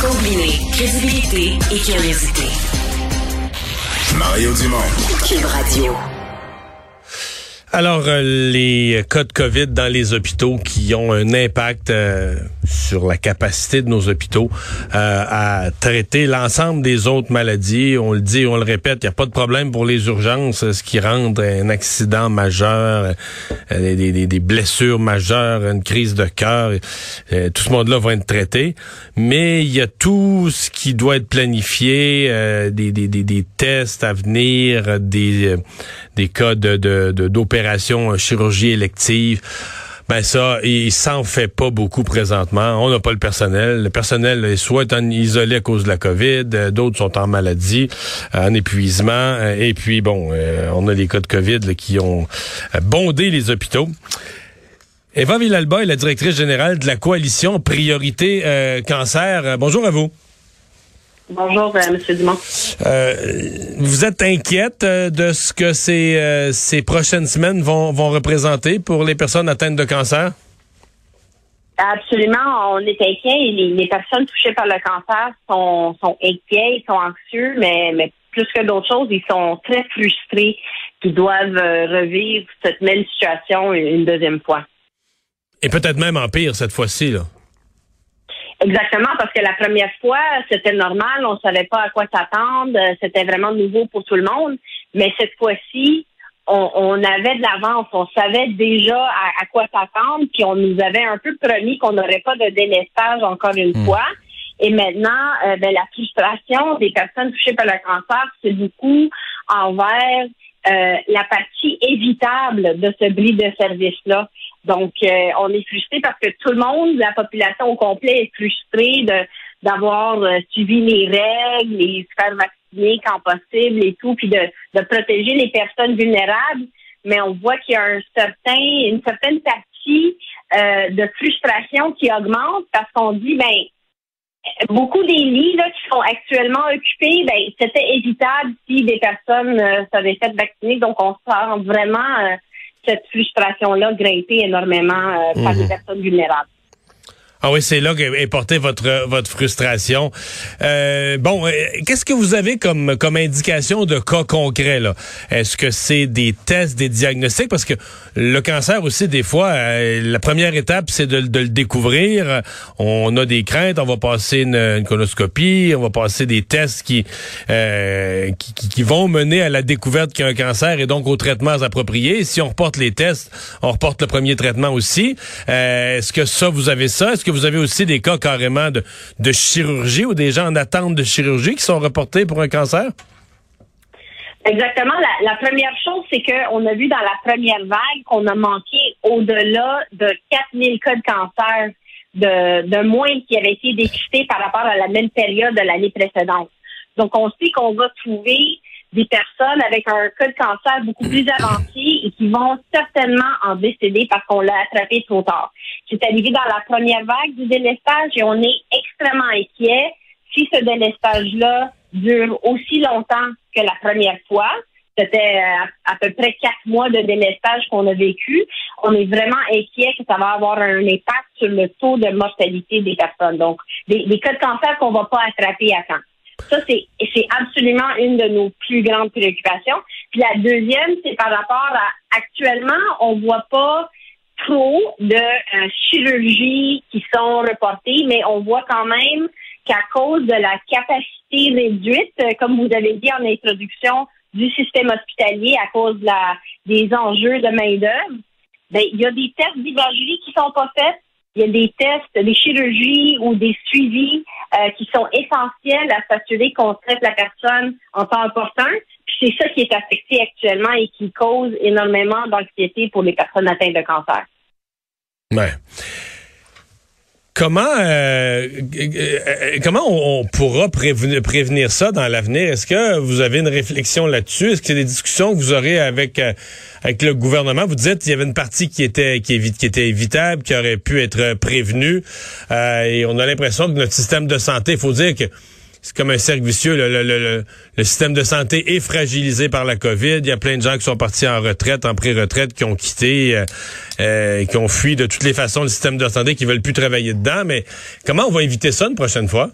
Combiner crédibilité et curiosité. Mario Dumont. Cube Radio. Alors, euh, les cas de COVID dans les hôpitaux qui ont un impact euh, sur la capacité de nos hôpitaux euh, à traiter l'ensemble des autres maladies. On le dit, on le répète, il n'y a pas de problème pour les urgences, ce qui rend un accident majeur, des, des, blessures majeures, une crise de cœur. tout ce monde-là va être traité. Mais il y a tout ce qui doit être planifié, des, des, tests à venir, des, des cas de, de, d'opérations chirurgie élective. Ben ça, il s'en fait pas beaucoup présentement. On n'a pas le personnel. Le personnel est soit en isolé à cause de la COVID, d'autres sont en maladie, en épuisement. Et puis bon, on a les cas de COVID qui ont bondé les hôpitaux. Eva Villalba est la directrice générale de la coalition Priorité euh, Cancer. bonjour à vous. Bonjour, euh, M. Dumont. Euh, vous êtes inquiète euh, de ce que ces, euh, ces prochaines semaines vont, vont représenter pour les personnes atteintes de cancer? Absolument, on est inquiet. Les, les personnes touchées par le cancer sont, sont inquiets, ils sont anxieux, mais, mais plus que d'autres choses, ils sont très frustrés qu'ils doivent revivre cette même situation une deuxième fois. Et peut-être même en pire cette fois-ci, là. Exactement, parce que la première fois, c'était normal, on savait pas à quoi s'attendre, c'était vraiment nouveau pour tout le monde. Mais cette fois-ci, on, on, avait de l'avance, on savait déjà à, quoi s'attendre, puis on nous avait un peu promis qu'on n'aurait pas de délestage encore une hmm. fois. Et maintenant, euh, ben, la frustration des personnes touchées par le cancer, c'est beaucoup envers euh, la partie évitable de ce bris de service-là. Donc, euh, on est frustré parce que tout le monde, la population au complet est frustrée d'avoir euh, suivi les règles, les se faire vacciner quand possible et tout, puis de, de protéger les personnes vulnérables. Mais on voit qu'il y a un certain, une certaine partie euh, de frustration qui augmente parce qu'on dit, ben, beaucoup des lits là, qui sont actuellement occupés, ben, c'était évitable si des personnes euh, s'avaient fait vacciner. Donc, on sent vraiment cette frustration-là grimpée énormément euh, par les mhm. personnes vulnérables. Ah oui, c'est là qu'est portée votre votre frustration. Euh, bon, euh, qu'est-ce que vous avez comme comme indication de cas concrets là? Est-ce que c'est des tests, des diagnostics? Parce que le cancer aussi, des fois, euh, la première étape, c'est de, de, le découvrir. On a des craintes, on va passer une, une colonoscopie, on va passer des tests qui, euh, qui, qui, vont mener à la découverte qu'il y a un cancer et donc aux traitements appropriés. Si on reporte les tests, on reporte le premier traitement aussi. Est-ce que ça, vous avez ça? Que vous avez aussi des cas carrément de, de chirurgie ou des gens en attente de chirurgie qui sont reportés pour un cancer? Exactement. La, première chose, c'est qu'on a vu dans la première vague qu'on a manqué au-delà de 4000 cas de cancer de, de moins qui avaient été dépistés par rapport à la même période de l'année précédente. Donc, on sait qu'on va trouver des personnes avec un cas de cancer beaucoup plus avancé et qui vont certainement en décéder parce qu'on l'a attrapé trop tard. C'est arrivé dans la première vague du délestage et on est extrêmement inquiet si ce délestage-là dure aussi longtemps que la première fois. C'était euh, à, peu près quatre mois de délestage qu'on a vécu. On est vraiment inquiet que ça va avoir un impact sur le taux de mortalité des personnes. Donc, des, des cas de cancer qu'on va pas attraper à temps. Ça, c'est, absolument une de nos plus grandes préoccupations. Puis la deuxième, c'est par rapport à actuellement, on voit pas trop de euh, chirurgies qui sont reportées, mais on voit quand même qu'à cause de la capacité réduite, euh, comme vous avez dit en introduction, du système hospitalier à cause de la, des enjeux de main-d'œuvre, ben, il y a des tests d'imagerie qui sont pas faits il y a des tests, des chirurgies ou des suivis euh, qui sont essentiels à s'assurer qu'on traite la personne en temps important. c'est ça qui est affecté actuellement et qui cause énormément d'anxiété pour les personnes atteintes de cancer. Ouais. Comment euh, euh, comment on, pourra prévenir, ça dans l'avenir? Est-ce que vous avez une réflexion là-dessus? Est-ce que c'est des discussions que vous aurez avec euh, avec le gouvernement? Vous dites qu'il y avait une partie qui était qui, qui était évitable, qui aurait pu être prévenue, et on a l'impression que notre système de santé, il faut dire que c'est comme un cercle vicieux. Le, système de santé est fragilisé par la COVID. Il y a plein de gens qui sont partis en retraite, en pré-retraite, qui ont quitté, euh, euh, qui ont fui de toutes les façons le système de santé, qui veulent plus travailler dedans. Mais comment on va éviter ça une prochaine fois?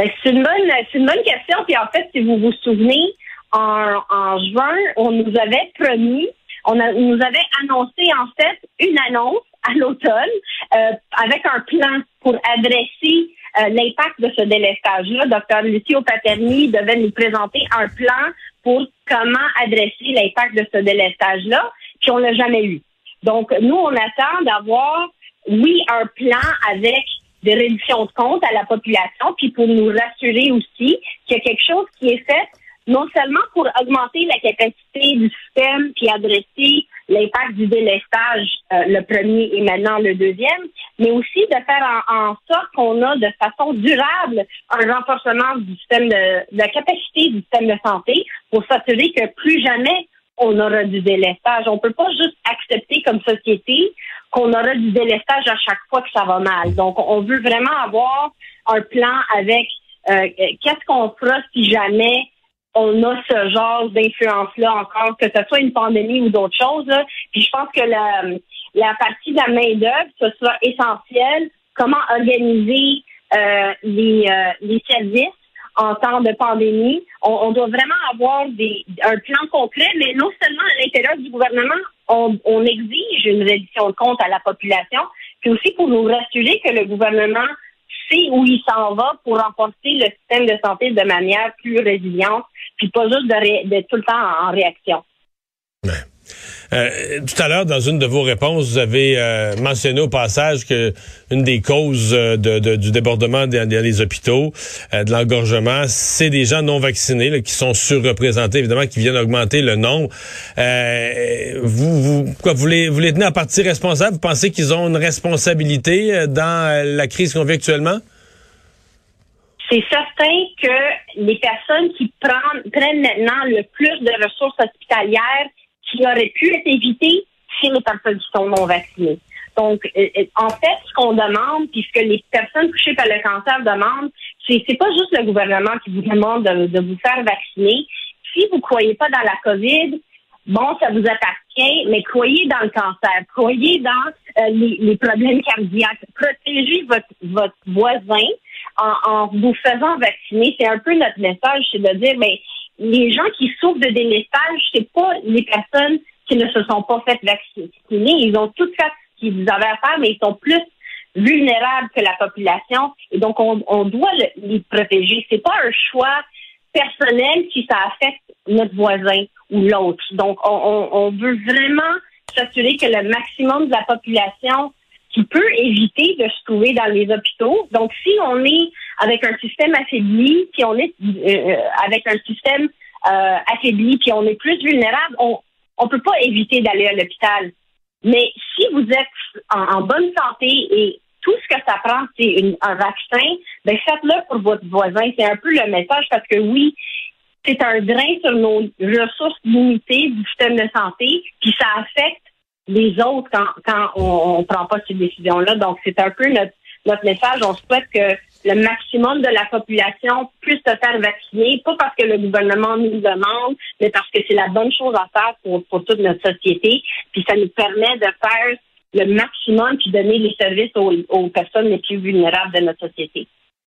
Euh, c'est une bonne, c'est une bonne question. Puis en fait, si vous vous souvenez, en, en juin, on nous avait promis, on, nous avait annoncé en fait une annonce à l'automne avec un plan pour adresser euh, l'impact de ce délestage-là. Docteur Lucio Paterni devait nous présenter un plan pour comment adresser l'impact de ce délestage-là, puis on l'a jamais eu. Donc, nous, on attend d'avoir, oui, un plan avec des réductions de comptes à la population, puis pour nous rassurer aussi qu'il y a quelque chose qui est fait non seulement pour augmenter la capacité du système puis adresser l'impact du délestage, euh, le premier et maintenant le deuxième, mais aussi de faire en, sorte qu'on a de façon durable un renforcement du système de, la capacité du système de santé pour s'assurer que plus jamais on aura du délestage. On peut pas juste accepter comme société qu'on aura du délestage à chaque fois que ça va mal. Donc, on veut vraiment avoir un plan avec euh, qu'est-ce qu'on fera si jamais on a ce genre d'influence-là encore, que ce soit une pandémie ou d'autres choses. Puis je pense que la, la partie de la main-d'œuvre, ce sera essentiel. Comment organiser euh, les, euh, les services en temps de pandémie. On, doit vraiment avoir un plan concret, mais non seulement à l'intérieur du gouvernement, on, exige une réduction de compte à la population, puis aussi pour nous rassurer que le gouvernement sait où il s'en va pour renforcer le système de santé de manière plus résiliente puis pas juste d'être tout le temps en, réaction. Euh, tout à l'heure, dans une de vos réponses, vous avez euh, mentionné au passage que une des causes euh, de, du débordement dans, les hôpitaux, de l'engorgement, c'est des gens non vaccinés qui sont surreprésentés, évidemment, qui viennent augmenter le nombre. vous, vous, quoi, vous les, vous les tenez à partie responsable? Vous pensez qu'ils ont une responsabilité dans la crise qu'on vit actuellement? c'est certain que les personnes qui prennent, prennent maintenant le plus de ressources hospitalières qui auraient pu être évitées, c'est les personnes sont non vaccinées. Donc, euh, euh, en fait, ce qu'on demande, puis ce que les personnes touchées par le cancer demandent, c'est c'est pas juste le gouvernement qui vous demande de, vous faire vacciner. Si vous croyez pas dans la COVID, bon, ça vous appartient, mais croyez dans le cancer, croyez dans euh, les, les, problèmes cardiaques, protégez votre, votre voisin, en, vous faisant vacciner, c'est un peu notre message, c'est de dire, mais ben, les gens qui souffrent de délestage, c'est pas les personnes qui ne se sont pas faites vacciner. Ils ont tout fait ce qu'ils avaient à faire, mais ils sont plus vulnérables que la population. Et donc, on, doit les protéger. C'est pas un choix personnel si ça affecte notre voisin ou l'autre. Donc, on, on veut vraiment s'assurer que le maximum de la population qui peut éviter de se trouver dans les hôpitaux. Donc, si on est avec un système affaibli, si on est euh, avec un système euh, affaibli, puis on est plus vulnérable, on on peut pas éviter d'aller à l'hôpital. Mais si vous êtes en, bonne santé et tout ce que ça prend, c'est un vaccin, ben faites-le pour votre voisin. C'est un peu le message parce que oui, c'est un drain sur nos ressources limitées du système de santé, puis ça affecte les autres quand, quand on ne prend pas ces décisions-là. Donc, c'est un peu notre, notre message. On souhaite que le maximum de la population puisse se faire vacciner, pas parce que le gouvernement nous le demande, mais parce que c'est la bonne chose à faire pour, pour toute notre société. Puis ça nous permet de faire le maximum puis donner les services aux, aux personnes les plus vulnérables de notre société.